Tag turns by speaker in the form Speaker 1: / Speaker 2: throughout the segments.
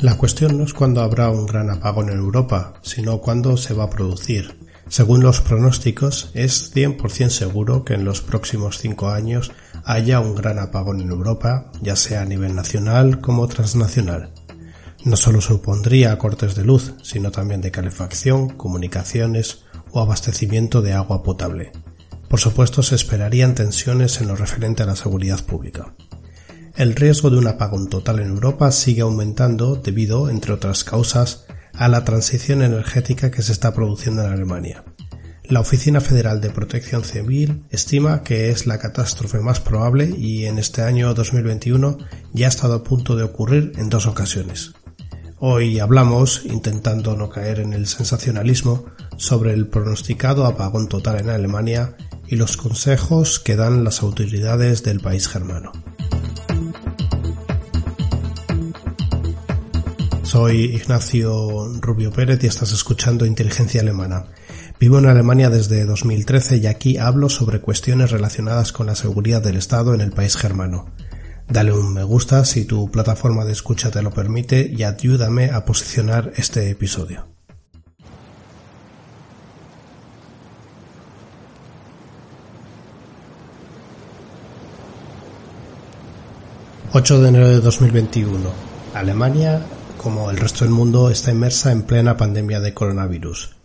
Speaker 1: La cuestión no es cuándo habrá un gran apagón en Europa, sino cuándo se va a producir. Según los pronósticos, es 100% seguro que en los próximos cinco años haya un gran apagón en Europa, ya sea a nivel nacional como transnacional. No solo supondría cortes de luz, sino también de calefacción, comunicaciones o abastecimiento de agua potable. Por supuesto, se esperarían tensiones en lo referente a la seguridad pública. El riesgo de un apagón total en Europa sigue aumentando debido, entre otras causas, a la transición energética que se está produciendo en Alemania. La Oficina Federal de Protección Civil estima que es la catástrofe más probable y en este año 2021 ya ha estado a punto de ocurrir en dos ocasiones. Hoy hablamos, intentando no caer en el sensacionalismo, sobre el pronosticado apagón total en Alemania y los consejos que dan las autoridades del país germano. Soy Ignacio Rubio Pérez y estás escuchando Inteligencia Alemana. Vivo en Alemania desde 2013 y aquí hablo sobre cuestiones relacionadas con la seguridad del Estado en el país germano. Dale un me gusta si tu plataforma de escucha te lo permite y ayúdame a posicionar este episodio. ...8 de enero de 2021... Alemania como el resto del mundo, está inmersa en plena pandemia de coronavirus.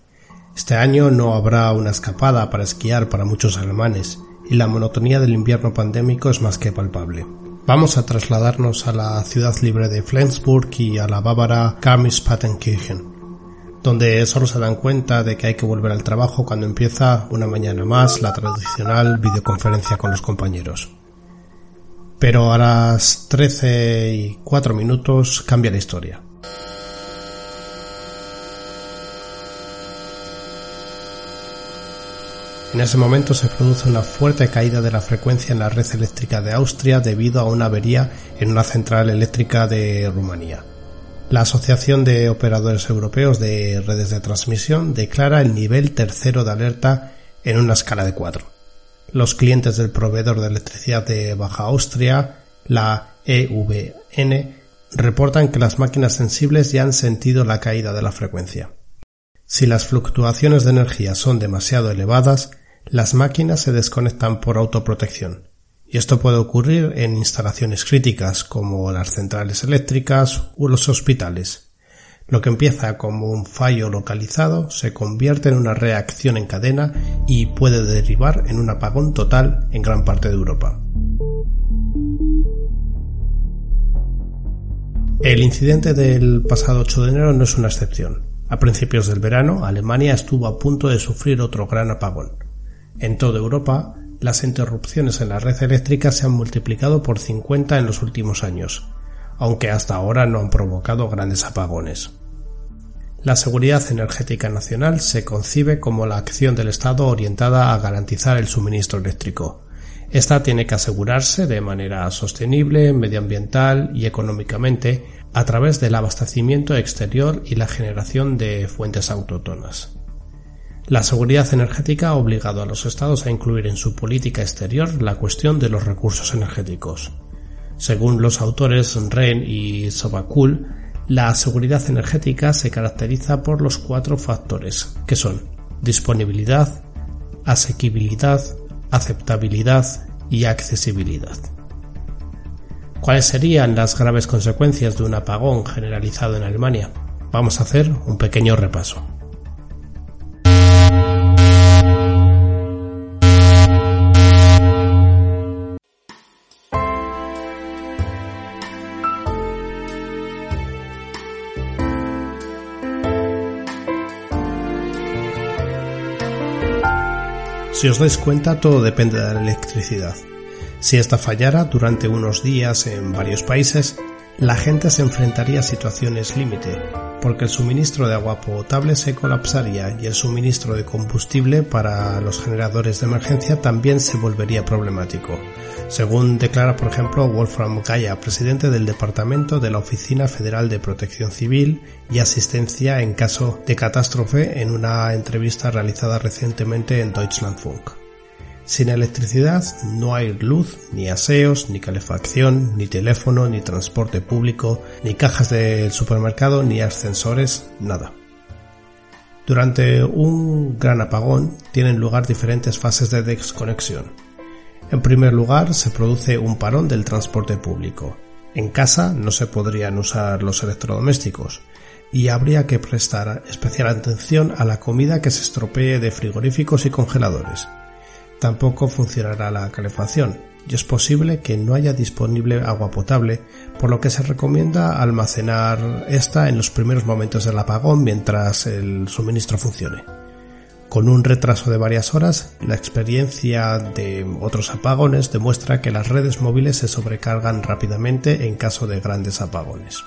Speaker 1: Este año no habrá una escapada para esquiar para muchos alemanes y la monotonía del invierno pandémico es más que palpable. Vamos a trasladarnos a la ciudad libre de Flensburg y a la bávara Garmisch-Partenkirchen, donde solo se dan cuenta de que hay que volver al trabajo cuando empieza una mañana más la tradicional videoconferencia con los compañeros. Pero a las 13 y 4 minutos cambia la historia. En ese momento se produce una fuerte caída de la frecuencia en la red eléctrica de Austria debido a una avería en una central eléctrica de Rumanía. La Asociación de Operadores Europeos de Redes de Transmisión declara el nivel tercero de alerta en una escala de 4. Los clientes del proveedor de electricidad de Baja Austria, la EVN, reportan que las máquinas sensibles ya han sentido la caída de la frecuencia. Si las fluctuaciones de energía son demasiado elevadas, las máquinas se desconectan por autoprotección, y esto puede ocurrir en instalaciones críticas como las centrales eléctricas o los hospitales. Lo que empieza como un fallo localizado se convierte en una reacción en cadena y puede derivar en un apagón total en gran parte de Europa. El incidente del pasado 8 de enero no es una excepción. A principios del verano, Alemania estuvo a punto de sufrir otro gran apagón. En toda Europa, las interrupciones en la red eléctrica se han multiplicado por 50 en los últimos años, aunque hasta ahora no han provocado grandes apagones. La seguridad energética nacional se concibe como la acción del Estado orientada a garantizar el suministro eléctrico. Esta tiene que asegurarse de manera sostenible, medioambiental y económicamente a través del abastecimiento exterior y la generación de fuentes autóctonas. La seguridad energética ha obligado a los estados a incluir en su política exterior la cuestión de los recursos energéticos. Según los autores Ren y Sobakul, la seguridad energética se caracteriza por los cuatro factores, que son disponibilidad, asequibilidad, aceptabilidad y accesibilidad. ¿Cuáles serían las graves consecuencias de un apagón generalizado en Alemania? Vamos a hacer un pequeño repaso. Si os dais cuenta, todo depende de la electricidad. Si esta fallara durante unos días en varios países, la gente se enfrentaría a situaciones límite, porque el suministro de agua potable se colapsaría y el suministro de combustible para los generadores de emergencia también se volvería problemático, según declara por ejemplo Wolfram Gaya, presidente del Departamento de la Oficina Federal de Protección Civil y Asistencia en caso de catástrofe en una entrevista realizada recientemente en Deutschlandfunk. Sin electricidad no hay luz, ni aseos, ni calefacción, ni teléfono, ni transporte público, ni cajas del supermercado, ni ascensores, nada. Durante un gran apagón tienen lugar diferentes fases de desconexión. En primer lugar, se produce un parón del transporte público. En casa no se podrían usar los electrodomésticos y habría que prestar especial atención a la comida que se estropee de frigoríficos y congeladores. Tampoco funcionará la calefacción y es posible que no haya disponible agua potable, por lo que se recomienda almacenar esta en los primeros momentos del apagón mientras el suministro funcione. Con un retraso de varias horas, la experiencia de otros apagones demuestra que las redes móviles se sobrecargan rápidamente en caso de grandes apagones.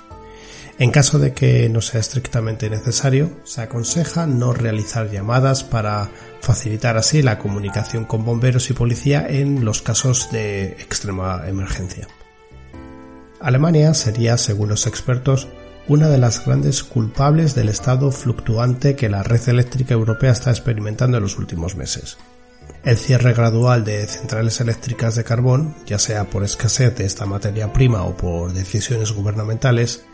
Speaker 1: En caso de que no sea estrictamente necesario, se aconseja no realizar llamadas para facilitar así la comunicación con bomberos y policía en los casos de extrema emergencia. Alemania sería, según los expertos, una de las grandes culpables del estado fluctuante que la red eléctrica europea está experimentando en los últimos meses. El cierre gradual de centrales eléctricas de carbón, ya sea por escasez de esta materia prima o por decisiones gubernamentales,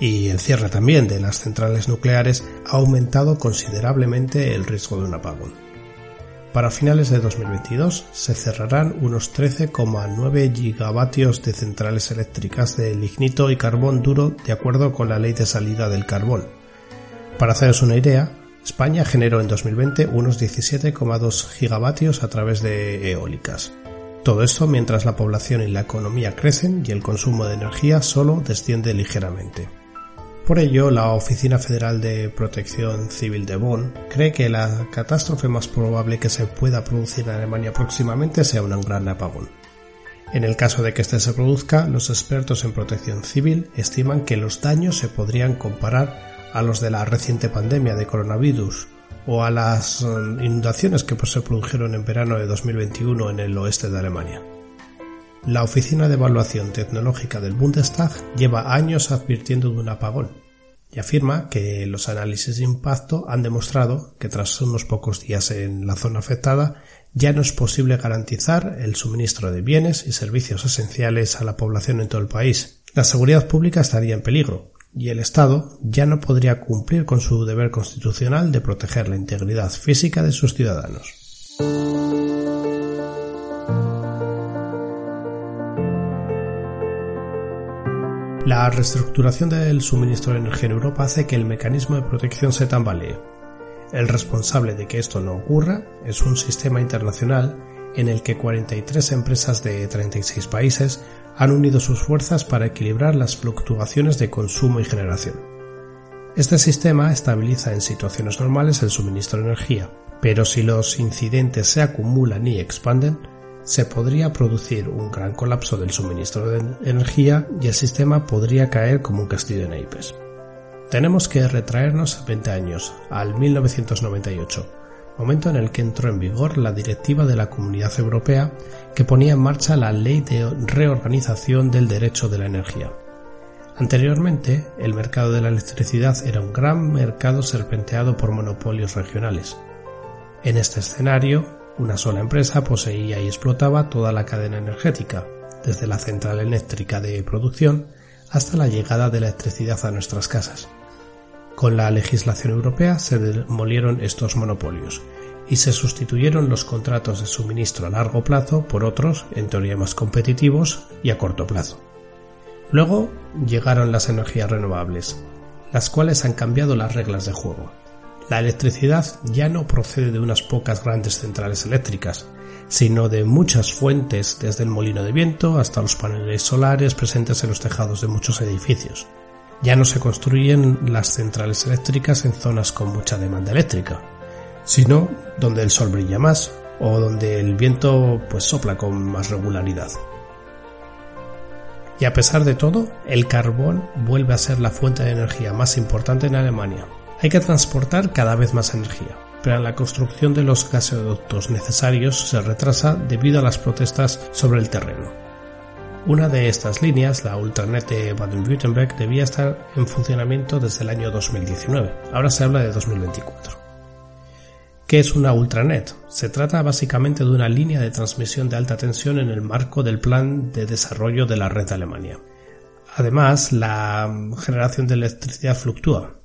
Speaker 1: y el cierre también de las centrales nucleares ha aumentado considerablemente el riesgo de un apagón. Para finales de 2022 se cerrarán unos 13,9 gigavatios de centrales eléctricas de lignito y carbón duro de acuerdo con la ley de salida del carbón. Para haceros una idea, España generó en 2020 unos 17,2 gigavatios a través de eólicas. Todo esto mientras la población y la economía crecen y el consumo de energía solo desciende ligeramente. Por ello, la Oficina Federal de Protección Civil de Bonn cree que la catástrofe más probable que se pueda producir en Alemania próximamente sea un gran apagón. En el caso de que este se produzca, los expertos en protección civil estiman que los daños se podrían comparar a los de la reciente pandemia de coronavirus o a las um, inundaciones que se produjeron en verano de 2021 en el oeste de Alemania. La Oficina de Evaluación Tecnológica del Bundestag lleva años advirtiendo de un apagón y afirma que los análisis de impacto han demostrado que tras unos pocos días en la zona afectada ya no es posible garantizar el suministro de bienes y servicios esenciales a la población en todo el país. La seguridad pública estaría en peligro, y el Estado ya no podría cumplir con su deber constitucional de proteger la integridad física de sus ciudadanos. La reestructuración del suministro de energía en Europa hace que el mecanismo de protección se tambalee. El responsable de que esto no ocurra es un sistema internacional en el que 43 empresas de 36 países han unido sus fuerzas para equilibrar las fluctuaciones de consumo y generación. Este sistema estabiliza en situaciones normales el suministro de energía, pero si los incidentes se acumulan y expanden, se podría producir un gran colapso del suministro de energía y el sistema podría caer como un castillo de naipes. Tenemos que retraernos 20 años, al 1998, momento en el que entró en vigor la directiva de la Comunidad Europea que ponía en marcha la Ley de Reorganización del Derecho de la Energía. Anteriormente, el mercado de la electricidad era un gran mercado serpenteado por monopolios regionales. En este escenario, una sola empresa poseía y explotaba toda la cadena energética, desde la central eléctrica de producción hasta la llegada de la electricidad a nuestras casas. Con la legislación europea se demolieron estos monopolios y se sustituyeron los contratos de suministro a largo plazo por otros, en teoría más competitivos y a corto plazo. Luego llegaron las energías renovables, las cuales han cambiado las reglas de juego. La electricidad ya no procede de unas pocas grandes centrales eléctricas, sino de muchas fuentes desde el molino de viento hasta los paneles solares presentes en los tejados de muchos edificios. Ya no se construyen las centrales eléctricas en zonas con mucha demanda eléctrica, sino donde el sol brilla más o donde el viento pues sopla con más regularidad. Y a pesar de todo, el carbón vuelve a ser la fuente de energía más importante en Alemania. Hay que transportar cada vez más energía, pero la construcción de los gasoductos necesarios se retrasa debido a las protestas sobre el terreno. Una de estas líneas, la Ultranet de Baden-Württemberg, debía estar en funcionamiento desde el año 2019. Ahora se habla de 2024. ¿Qué es una ultranet? Se trata básicamente de una línea de transmisión de alta tensión en el marco del plan de desarrollo de la red de Alemania. Además, la generación de electricidad fluctúa.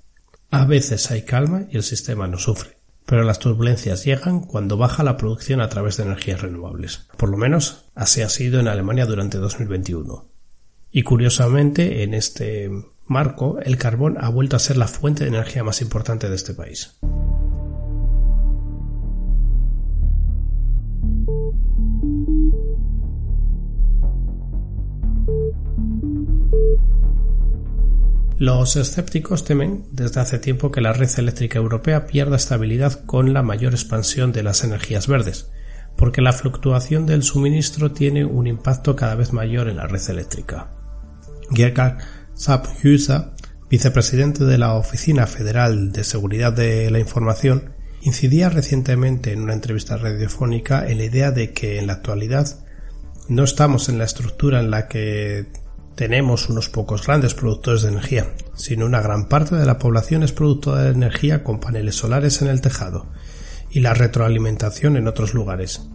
Speaker 1: A veces hay calma y el sistema no sufre, pero las turbulencias llegan cuando baja la producción a través de energías renovables. Por lo menos así ha sido en Alemania durante 2021. Y curiosamente, en este marco, el carbón ha vuelto a ser la fuente de energía más importante de este país. Los escépticos temen desde hace tiempo que la red eléctrica europea pierda estabilidad con la mayor expansión de las energías verdes, porque la fluctuación del suministro tiene un impacto cada vez mayor en la red eléctrica. Gerhard Sapphüser, vicepresidente de la Oficina Federal de Seguridad de la Información, incidía recientemente en una entrevista radiofónica en la idea de que en la actualidad no estamos en la estructura en la que tenemos unos pocos grandes productores de energía, sino una gran parte de la población es productora de energía con paneles solares en el tejado y la retroalimentación en otros lugares.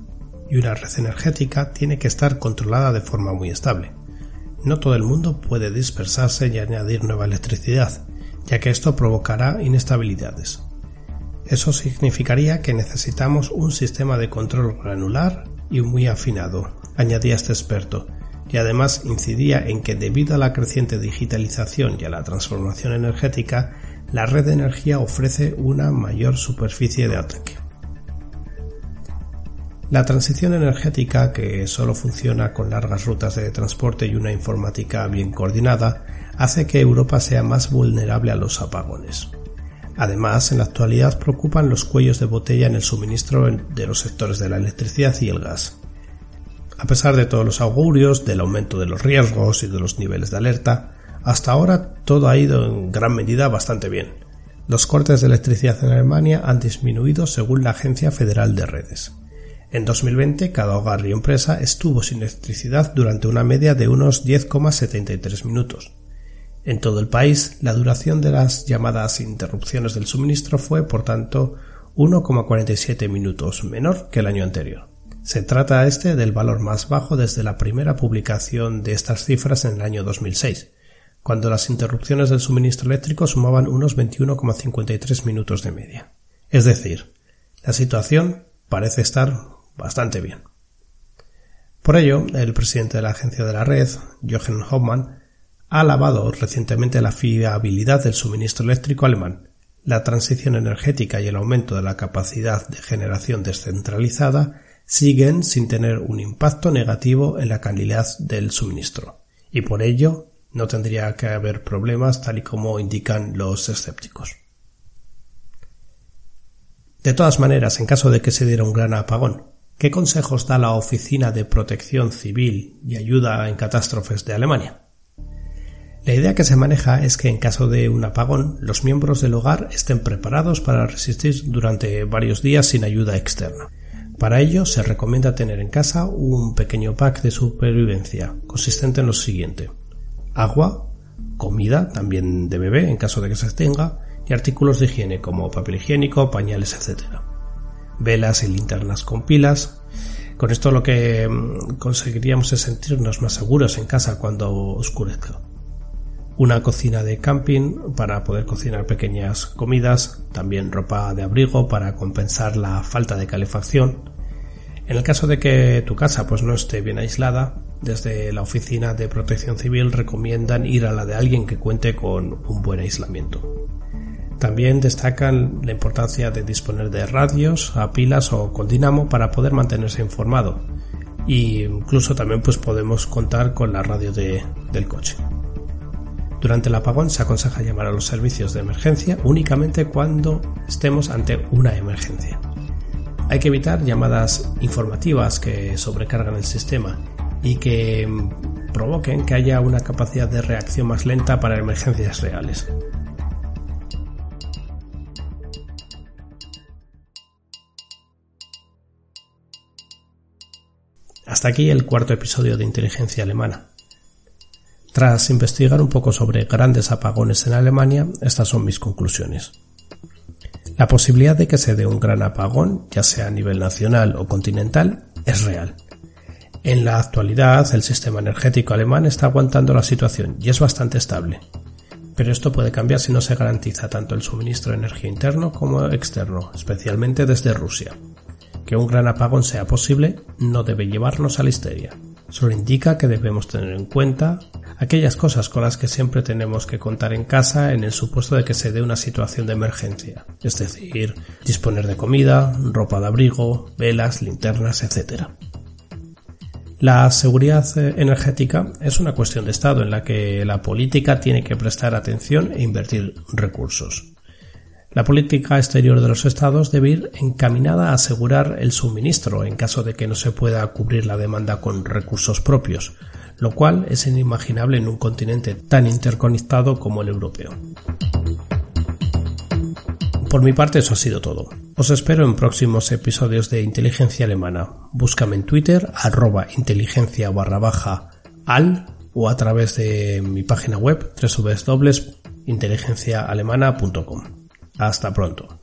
Speaker 1: Y una red energética tiene que estar controlada de forma muy estable. No todo el mundo puede dispersarse y añadir nueva electricidad, ya que esto provocará inestabilidades. Eso significaría que necesitamos un sistema de control granular y muy afinado, añadía este experto, y además incidía en que debido a la creciente digitalización y a la transformación energética, la red de energía ofrece una mayor superficie de ataque. La transición energética, que solo funciona con largas rutas de transporte y una informática bien coordinada, hace que Europa sea más vulnerable a los apagones. Además, en la actualidad preocupan los cuellos de botella en el suministro de los sectores de la electricidad y el gas. A pesar de todos los augurios, del aumento de los riesgos y de los niveles de alerta, hasta ahora todo ha ido en gran medida bastante bien. Los cortes de electricidad en Alemania han disminuido según la Agencia Federal de Redes. En 2020, cada hogar y empresa estuvo sin electricidad durante una media de unos 10,73 minutos. En todo el país, la duración de las llamadas interrupciones del suministro fue, por tanto, 1,47 minutos menor que el año anterior. Se trata este del valor más bajo desde la primera publicación de estas cifras en el año 2006, cuando las interrupciones del suministro eléctrico sumaban unos 21,53 minutos de media. Es decir, la situación parece estar bastante bien. Por ello, el presidente de la agencia de la red, Jochen Hoffmann, ha alabado recientemente la fiabilidad del suministro eléctrico alemán, la transición energética y el aumento de la capacidad de generación descentralizada siguen sin tener un impacto negativo en la calidad del suministro y por ello no tendría que haber problemas tal y como indican los escépticos. De todas maneras, en caso de que se diera un gran apagón, ¿qué consejos da la Oficina de Protección Civil y Ayuda en Catástrofes de Alemania? La idea que se maneja es que en caso de un apagón, los miembros del hogar estén preparados para resistir durante varios días sin ayuda externa. Para ello se recomienda tener en casa un pequeño pack de supervivencia consistente en lo siguiente. Agua, comida, también de bebé en caso de que se tenga, y artículos de higiene como papel higiénico, pañales, etc. Velas y linternas con pilas. Con esto lo que mm, conseguiríamos es sentirnos más seguros en casa cuando oscurezca. Una cocina de camping para poder cocinar pequeñas comidas, también ropa de abrigo para compensar la falta de calefacción. En el caso de que tu casa pues no esté bien aislada, desde la Oficina de Protección Civil recomiendan ir a la de alguien que cuente con un buen aislamiento. También destacan la importancia de disponer de radios a pilas o con dinamo para poder mantenerse informado. Y incluso también pues podemos contar con la radio del coche. Durante el apagón se aconseja llamar a los servicios de emergencia únicamente cuando estemos ante una emergencia. Hay que evitar llamadas informativas que sobrecargan el sistema y que provoquen que haya una capacidad de reacción más lenta para emergencias reales. Hasta aquí el cuarto episodio de Inteligencia Alemana. Tras investigar un poco sobre grandes apagones en Alemania, estas son mis conclusiones. La posibilidad de que se dé un gran apagón, ya sea a nivel nacional o continental, es real. En la actualidad, el sistema energético alemán está aguantando la situación y es bastante estable. Pero esto puede cambiar si no se garantiza tanto el suministro de energía interno como externo, especialmente desde Rusia. Que un gran apagón sea posible no debe llevarnos a la histeria. Solo indica que debemos tener en cuenta aquellas cosas con las que siempre tenemos que contar en casa en el supuesto de que se dé una situación de emergencia, es decir, disponer de comida, ropa de abrigo, velas, linternas, etc. La seguridad energética es una cuestión de Estado en la que la política tiene que prestar atención e invertir recursos. La política exterior de los estados debe ir encaminada a asegurar el suministro en caso de que no se pueda cubrir la demanda con recursos propios, lo cual es inimaginable en un continente tan interconectado como el europeo. Por mi parte eso ha sido todo. Os espero en próximos episodios de Inteligencia Alemana. Búscame en Twitter arroba inteligencia barra baja al o a través de mi página web www.inteligenciaalemana.com. Hasta pronto.